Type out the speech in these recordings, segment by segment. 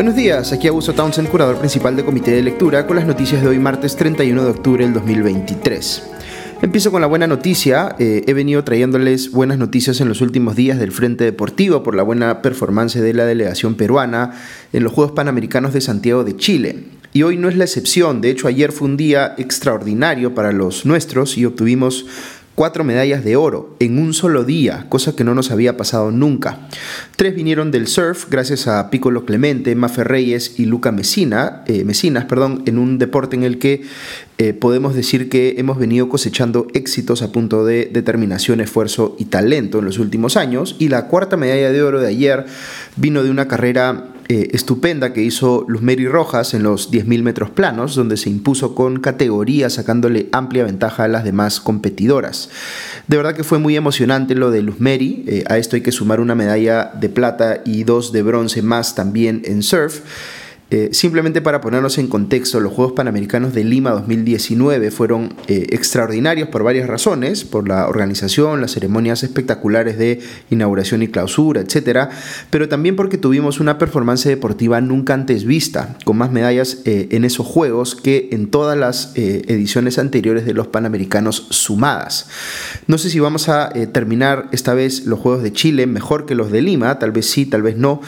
Buenos días, aquí Augusto Townsend, curador principal del Comité de Lectura, con las noticias de hoy martes 31 de octubre del 2023. Empiezo con la buena noticia. Eh, he venido trayéndoles buenas noticias en los últimos días del Frente Deportivo por la buena performance de la delegación peruana en los Juegos Panamericanos de Santiago de Chile. Y hoy no es la excepción. De hecho, ayer fue un día extraordinario para los nuestros y obtuvimos cuatro medallas de oro en un solo día, cosa que no nos había pasado nunca. Tres vinieron del surf, gracias a Piccolo Clemente, Mafe Reyes y Luca Messina, eh, Messinas, perdón, en un deporte en el que eh, podemos decir que hemos venido cosechando éxitos a punto de determinación, esfuerzo y talento en los últimos años. Y la cuarta medalla de oro de ayer vino de una carrera eh, estupenda que hizo Luz Mary Rojas en los 10.000 metros planos, donde se impuso con categoría, sacándole amplia ventaja a las demás competidoras. De verdad que fue muy emocionante lo de Luz Mary. Eh, a esto hay que sumar una medalla de plata y dos de bronce más también en surf. Eh, simplemente para ponernos en contexto, los Juegos Panamericanos de Lima 2019 fueron eh, extraordinarios por varias razones, por la organización, las ceremonias espectaculares de inauguración y clausura, etc. Pero también porque tuvimos una performance deportiva nunca antes vista, con más medallas eh, en esos Juegos que en todas las ediciones anteriores de los Panamericanos sumadas. No sé si vamos a terminar esta vez los Juegos de Chile mejor que los de Lima, tal vez sí, tal vez no,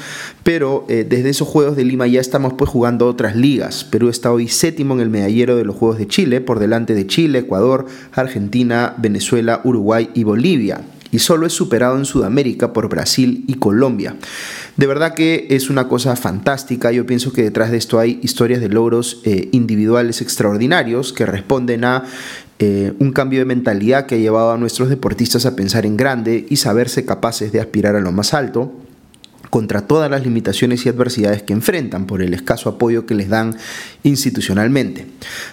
pero desde esos Juegos de Lima ya estamos pues jugando otras ligas. Perú está hoy séptimo en el medallero de los Juegos de Chile, por delante de Chile, Ecuador, Argentina, Venezuela, Uruguay y Bolivia. Y solo es superado en Sudamérica por Brasil y Colombia. De verdad que es una cosa fantástica. Yo pienso que detrás de esto hay historias de logros eh, individuales extraordinarios que responden a eh, un cambio de mentalidad que ha llevado a nuestros deportistas a pensar en grande y saberse capaces de aspirar a lo más alto contra todas las limitaciones y adversidades que enfrentan por el escaso apoyo que les dan institucionalmente.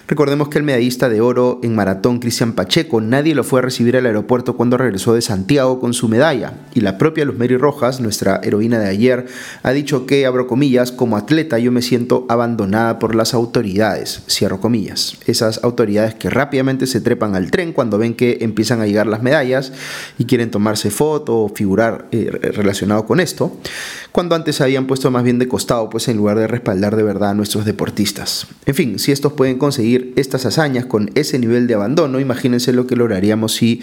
Recordemos que el medallista de oro en maratón Cristian Pacheco nadie lo fue a recibir al aeropuerto cuando regresó de Santiago con su medalla. Y la propia Luz Mary Rojas, nuestra heroína de ayer, ha dicho que, abro comillas, como atleta yo me siento abandonada por las autoridades, cierro comillas, esas autoridades que rápidamente se trepan al tren cuando ven que empiezan a llegar las medallas y quieren tomarse foto o figurar eh, relacionado con esto cuando antes se habían puesto más bien de costado, pues en lugar de respaldar de verdad a nuestros deportistas. En fin, si estos pueden conseguir estas hazañas con ese nivel de abandono, imagínense lo que lograríamos si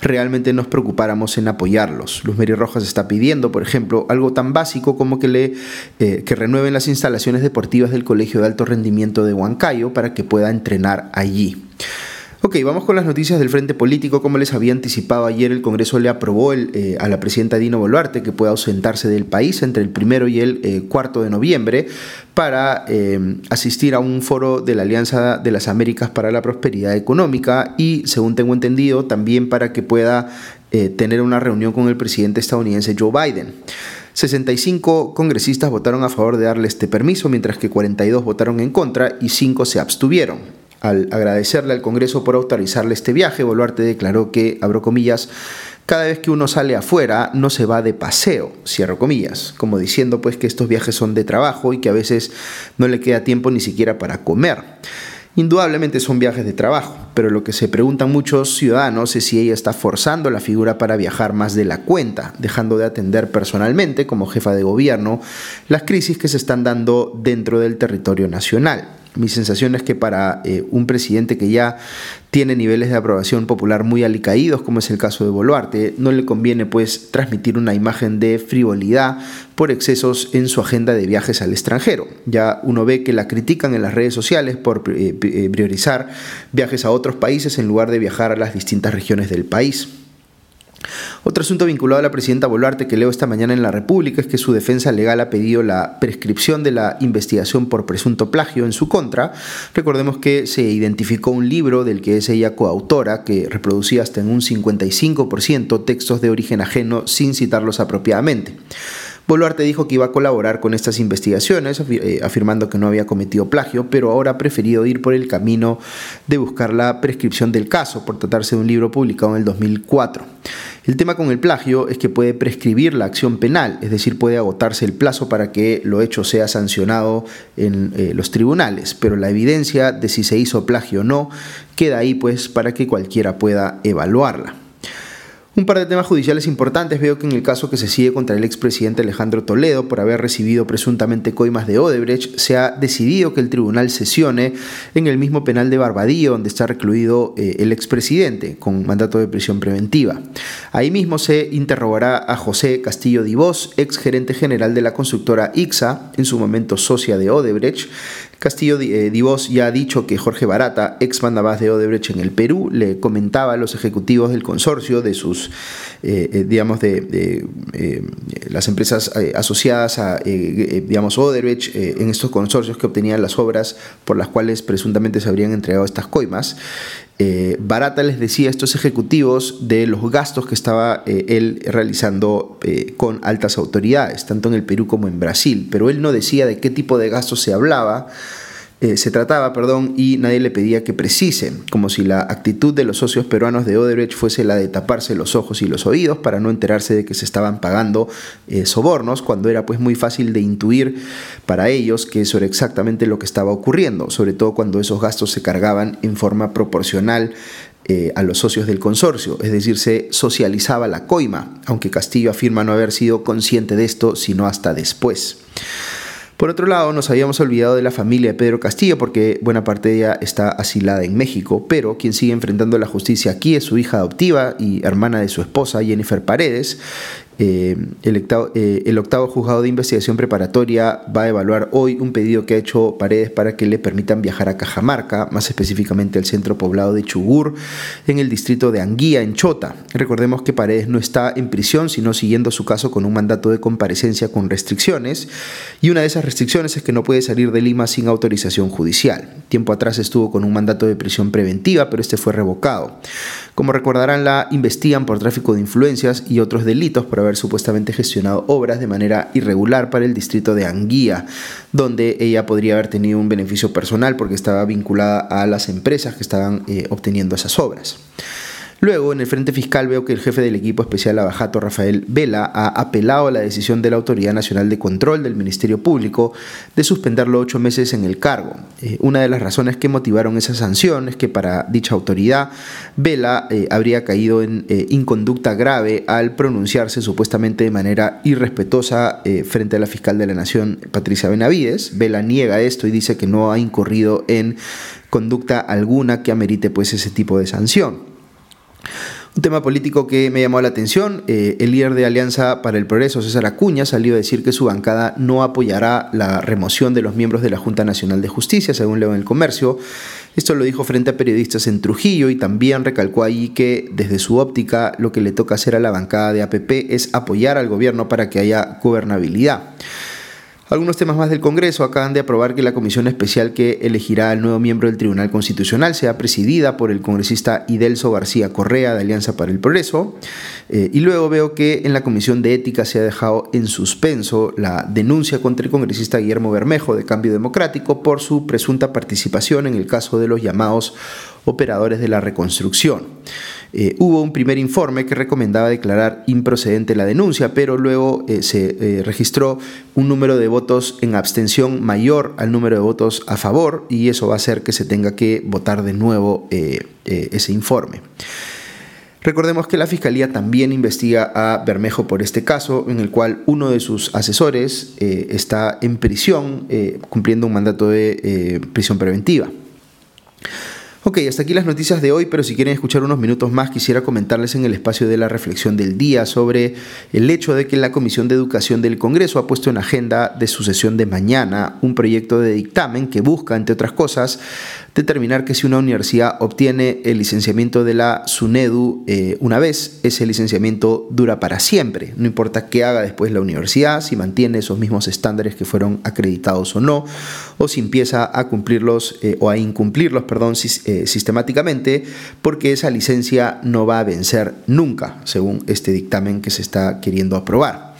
realmente nos preocupáramos en apoyarlos. Luz Mary Rojas está pidiendo, por ejemplo, algo tan básico como que, le, eh, que renueven las instalaciones deportivas del Colegio de Alto Rendimiento de Huancayo para que pueda entrenar allí. Ok, vamos con las noticias del frente político. Como les había anticipado ayer, el Congreso le aprobó eh, a la presidenta Dino Boluarte que pueda ausentarse del país entre el primero y el eh, cuarto de noviembre para eh, asistir a un foro de la Alianza de las Américas para la Prosperidad Económica y, según tengo entendido, también para que pueda tener una reunión con el presidente estadounidense Joe Biden. 65 congresistas votaron a favor de darle este permiso, mientras que 42 votaron en contra y 5 se abstuvieron. Al agradecerle al Congreso por autorizarle este viaje, Boluarte declaró que, abro comillas, cada vez que uno sale afuera no se va de paseo, cierro comillas, como diciendo pues que estos viajes son de trabajo y que a veces no le queda tiempo ni siquiera para comer. Indudablemente son viajes de trabajo, pero lo que se preguntan muchos ciudadanos es si ella está forzando la figura para viajar más de la cuenta, dejando de atender personalmente, como jefa de gobierno, las crisis que se están dando dentro del territorio nacional. Mi sensación es que para eh, un presidente que ya tiene niveles de aprobación popular muy alicaídos, como es el caso de Boluarte, no le conviene pues transmitir una imagen de frivolidad por excesos en su agenda de viajes al extranjero. Ya uno ve que la critican en las redes sociales por eh, eh, priorizar viajes a otros países en lugar de viajar a las distintas regiones del país. Otro asunto vinculado a la presidenta Boluarte que leo esta mañana en la República es que su defensa legal ha pedido la prescripción de la investigación por presunto plagio en su contra. Recordemos que se identificó un libro del que es ella coautora que reproducía hasta en un 55% textos de origen ajeno sin citarlos apropiadamente. Boluarte dijo que iba a colaborar con estas investigaciones, eh, afirmando que no había cometido plagio, pero ahora ha preferido ir por el camino de buscar la prescripción del caso, por tratarse de un libro publicado en el 2004. El tema con el plagio es que puede prescribir la acción penal, es decir, puede agotarse el plazo para que lo hecho sea sancionado en eh, los tribunales, pero la evidencia de si se hizo plagio o no queda ahí pues para que cualquiera pueda evaluarla. Un par de temas judiciales importantes. Veo que en el caso que se sigue contra el expresidente Alejandro Toledo por haber recibido presuntamente coimas de Odebrecht, se ha decidido que el tribunal sesione en el mismo penal de Barbadillo donde está recluido eh, el expresidente con mandato de prisión preventiva. Ahí mismo se interrogará a José Castillo Divos, ex gerente general de la constructora IXA, en su momento socia de Odebrecht, Castillo eh, Divos ya ha dicho que Jorge Barata, ex mandabás de Odebrecht en el Perú, le comentaba a los ejecutivos del consorcio de sus, eh, eh, digamos, de, las empresas asociadas a, digamos, Odebrecht en estos consorcios que obtenían las obras por las cuales presuntamente se habrían entregado estas coimas. Eh, Barata les decía a estos ejecutivos de los gastos que estaba eh, él realizando eh, con altas autoridades, tanto en el Perú como en Brasil, pero él no decía de qué tipo de gastos se hablaba eh, se trataba, perdón, y nadie le pedía que precise, como si la actitud de los socios peruanos de Odebrecht fuese la de taparse los ojos y los oídos para no enterarse de que se estaban pagando eh, sobornos, cuando era pues muy fácil de intuir para ellos que eso era exactamente lo que estaba ocurriendo, sobre todo cuando esos gastos se cargaban en forma proporcional eh, a los socios del consorcio, es decir, se socializaba la coima, aunque Castillo afirma no haber sido consciente de esto sino hasta después. Por otro lado, nos habíamos olvidado de la familia de Pedro Castillo porque buena parte de ella está asilada en México, pero quien sigue enfrentando la justicia aquí es su hija adoptiva y hermana de su esposa, Jennifer Paredes, eh, eh, el, octavo, juzgado de investigación preparatoria va a evaluar hoy un pedido que ha hecho Paredes para que le permitan viajar a Cajamarca, más específicamente al centro poblado de Chugur, en el distrito de Anguía, en Chota. Recordemos que Paredes no está en prisión, sino siguiendo su caso con un mandato de comparecencia con restricciones, y una de esas restricciones es que no puede salir de Lima sin autorización judicial. Tiempo atrás estuvo con un mandato de prisión preventiva, pero este fue revocado. Como recordarán, la investigan por tráfico de influencias y otros delitos por haber supuestamente gestionado obras de manera irregular para el distrito de Anguía, donde ella podría haber tenido un beneficio personal porque estaba vinculada a las empresas que estaban eh, obteniendo esas obras. Luego, en el frente fiscal veo que el jefe del equipo especial Abajato, Rafael Vela, ha apelado a la decisión de la Autoridad Nacional de Control del Ministerio Público de suspenderlo ocho meses en el cargo. Eh, una de las razones que motivaron esa sanción es que para dicha autoridad, Vela eh, habría caído en eh, inconducta grave al pronunciarse supuestamente de manera irrespetuosa frente a la fiscal de la Nación, Patricia Benavides. Vela niega esto y dice que no ha incurrido en conducta alguna que amerite pues ese tipo de sanción. Un tema político que me llamó la atención, eh, el líder de Alianza para el Progreso, César Acuña, salió a decir que su bancada no apoyará la remoción de los miembros de la Junta Nacional de Justicia, según leo en el comercio. Esto lo dijo frente a periodistas en Trujillo y también recalcó ahí que desde su óptica lo que le toca hacer a la bancada de APP es apoyar al gobierno para que haya gobernabilidad. Algunos temas más del Congreso acaban de aprobar que la comisión especial que elegirá al nuevo miembro del Tribunal Constitucional sea presidida por el congresista Idelso García Correa de Alianza para el Progreso. Eh, y luego veo que en la comisión de ética se ha dejado en suspenso la denuncia contra el congresista Guillermo Bermejo de Cambio Democrático por su presunta participación en el caso de los llamados operadores de la reconstrucción. Eh, hubo un primer informe que recomendaba declarar improcedente la denuncia, pero luego eh, se eh, registró un número de votos en abstención mayor al número de votos a favor y eso va a hacer que se tenga que votar de nuevo ese informe. Recordemos que la Fiscalía también investiga a Bermejo por este caso, en el cual uno de sus asesores está en prisión cumpliendo un mandato de prisión preventiva. Ok, hasta aquí las noticias de hoy, pero si quieren escuchar unos minutos más, quisiera comentarles en el espacio de la reflexión del día sobre el hecho de que la Comisión de Educación del Congreso ha puesto en agenda de su sesión de mañana un proyecto de dictamen que busca, entre otras cosas, determinar que si una universidad obtiene el licenciamiento de la SUNEDU eh, una vez, ese licenciamiento dura para siempre. No importa qué haga después la universidad, si mantiene esos mismos estándares que fueron acreditados o no, o si empieza a cumplirlos eh, o a incumplirlos, perdón, eh, sistemáticamente, porque esa licencia no va a vencer nunca, según este dictamen que se está queriendo aprobar.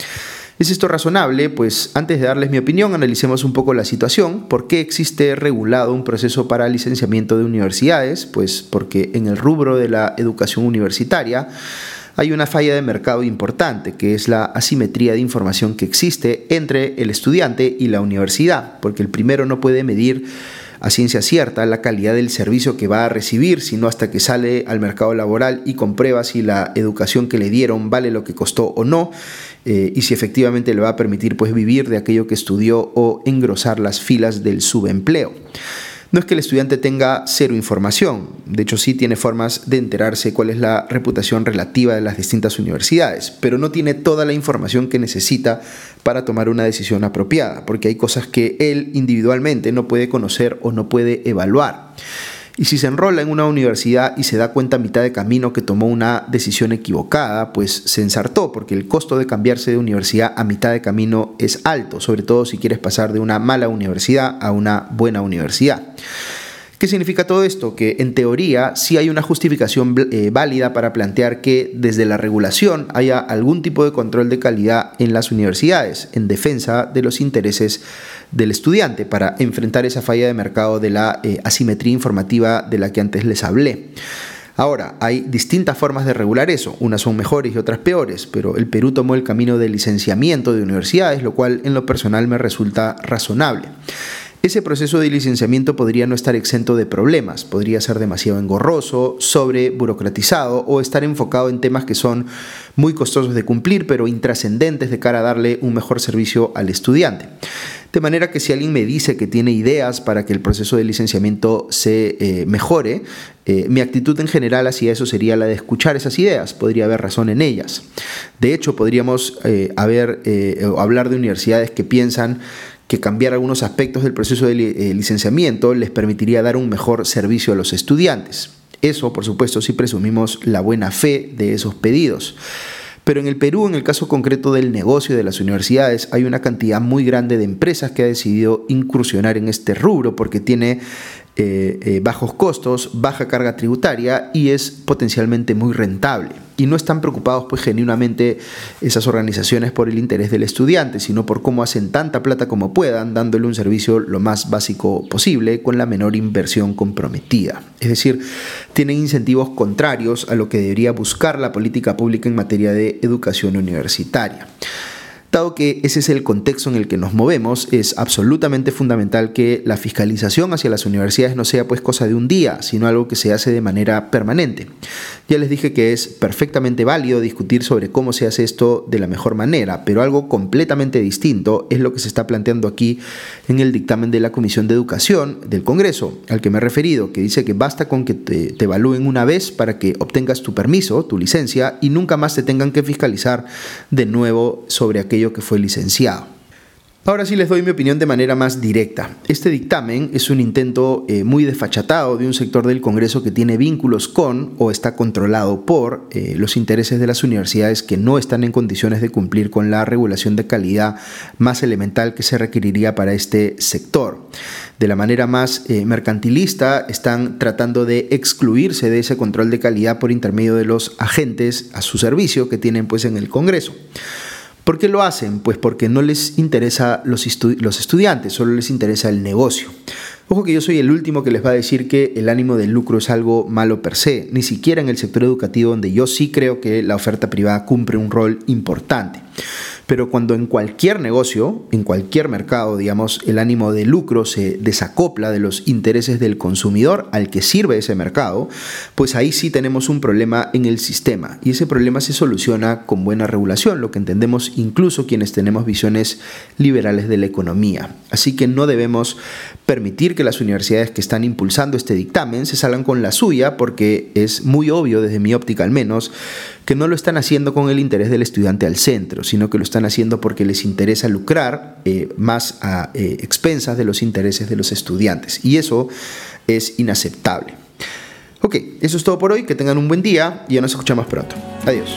¿Es esto razonable? Pues antes de darles mi opinión, analicemos un poco la situación. ¿Por qué existe regulado un proceso para licenciamiento de universidades? Pues porque en el rubro de la educación universitaria hay una falla de mercado importante, que es la asimetría de información que existe entre el estudiante y la universidad, porque el primero no puede medir a ciencia cierta la calidad del servicio que va a recibir, sino hasta que sale al mercado laboral y comprueba si la educación que le dieron vale lo que costó o no, eh, y si efectivamente le va a permitir pues, vivir de aquello que estudió o engrosar las filas del subempleo. No es que el estudiante tenga cero información, de hecho sí tiene formas de enterarse cuál es la reputación relativa de las distintas universidades, pero no tiene toda la información que necesita para tomar una decisión apropiada, porque hay cosas que él individualmente no puede conocer o no puede evaluar. Y si se enrola en una universidad y se da cuenta a mitad de camino que tomó una decisión equivocada, pues se ensartó, porque el costo de cambiarse de universidad a mitad de camino es alto, sobre todo si quieres pasar de una mala universidad a una buena universidad. ¿Qué significa todo esto? Que en teoría sí hay una justificación eh, válida para plantear que desde la regulación haya algún tipo de control de calidad en las universidades en defensa de los intereses del estudiante para enfrentar esa falla de mercado de la eh, asimetría informativa de la que antes les hablé. Ahora, hay distintas formas de regular eso, unas son mejores y otras peores, pero el Perú tomó el camino del licenciamiento de universidades, lo cual en lo personal me resulta razonable. Ese proceso de licenciamiento podría no estar exento de problemas, podría ser demasiado engorroso, sobre burocratizado o estar enfocado en temas que son muy costosos de cumplir pero intrascendentes de cara a darle un mejor servicio al estudiante. De manera que si alguien me dice que tiene ideas para que el proceso de licenciamiento se eh, mejore, eh, mi actitud en general hacia eso sería la de escuchar esas ideas, podría haber razón en ellas. De hecho, podríamos eh, haber, hablar de universidades que piensan que cambiar algunos aspectos del proceso de eh, licenciamiento les permitiría dar un mejor servicio a los estudiantes. Eso, por supuesto, si presumimos la buena fe de esos pedidos. Pero en el Perú, en el caso concreto del negocio de las universidades, hay una cantidad muy grande de empresas que ha decidido incursionar en este rubro porque tiene eh, eh, bajos costos, baja carga tributaria y es potencialmente muy rentable. Y no están preocupados pues genuinamente esas organizaciones por el interés del estudiante, sino por cómo hacen tanta plata como puedan, dándole un servicio lo más básico posible con la menor inversión comprometida. Es decir, tienen incentivos contrarios a lo que debería buscar la política pública en materia de educación universitaria. Dado que ese es el contexto en el que nos movemos, es absolutamente fundamental que la fiscalización hacia las universidades no sea pues cosa de un día, sino algo que se hace de manera permanente. Ya les dije que es perfectamente válido discutir sobre cómo se hace esto de la mejor manera, pero algo completamente distinto es lo que se está planteando aquí en el dictamen de la Comisión de Educación del Congreso, al que me he referido, que dice que basta con que te, evalúen una vez para que obtengas tu permiso, tu licencia, y nunca más te tengan que fiscalizar de nuevo sobre aquello que fue licenciado. Ahora sí les doy mi opinión de manera más directa. Este dictamen es un intento eh, muy desfachatado de un sector del Congreso que tiene vínculos con o está controlado por eh, los intereses de las universidades que no están en condiciones de cumplir con la regulación de calidad más elemental que se requeriría para este sector. De la manera más eh, mercantilista están tratando de excluirse de ese control de calidad por intermedio de los agentes a su servicio que tienen pues en el Congreso. ¿Por qué lo hacen? Pues porque no les interesa los, los estudiantes, solo les interesa el negocio. Ojo que yo soy el último que les va a decir que el ánimo del lucro es algo malo per se, ni siquiera en el sector educativo donde yo sí creo que la oferta privada cumple un rol importante. Pero cuando en cualquier negocio, en cualquier mercado, digamos, el ánimo de lucro se desacopla de los intereses del consumidor al que sirve ese mercado, pues ahí sí tenemos un problema en el sistema. Y ese problema se soluciona con buena regulación, lo que entendemos incluso quienes tenemos visiones liberales de la economía. Así que no debemos permitir que las universidades que están impulsando este dictamen se salgan con la suya, porque es muy obvio, desde mi óptica al menos, que no lo están haciendo con el interés del estudiante al centro, sino que lo están haciendo porque les interesa lucrar eh, más a eh, expensas de los intereses de los estudiantes. Y eso es inaceptable. Ok, eso es todo por hoy, que tengan un buen día y ya nos escuchamos pronto. Adiós.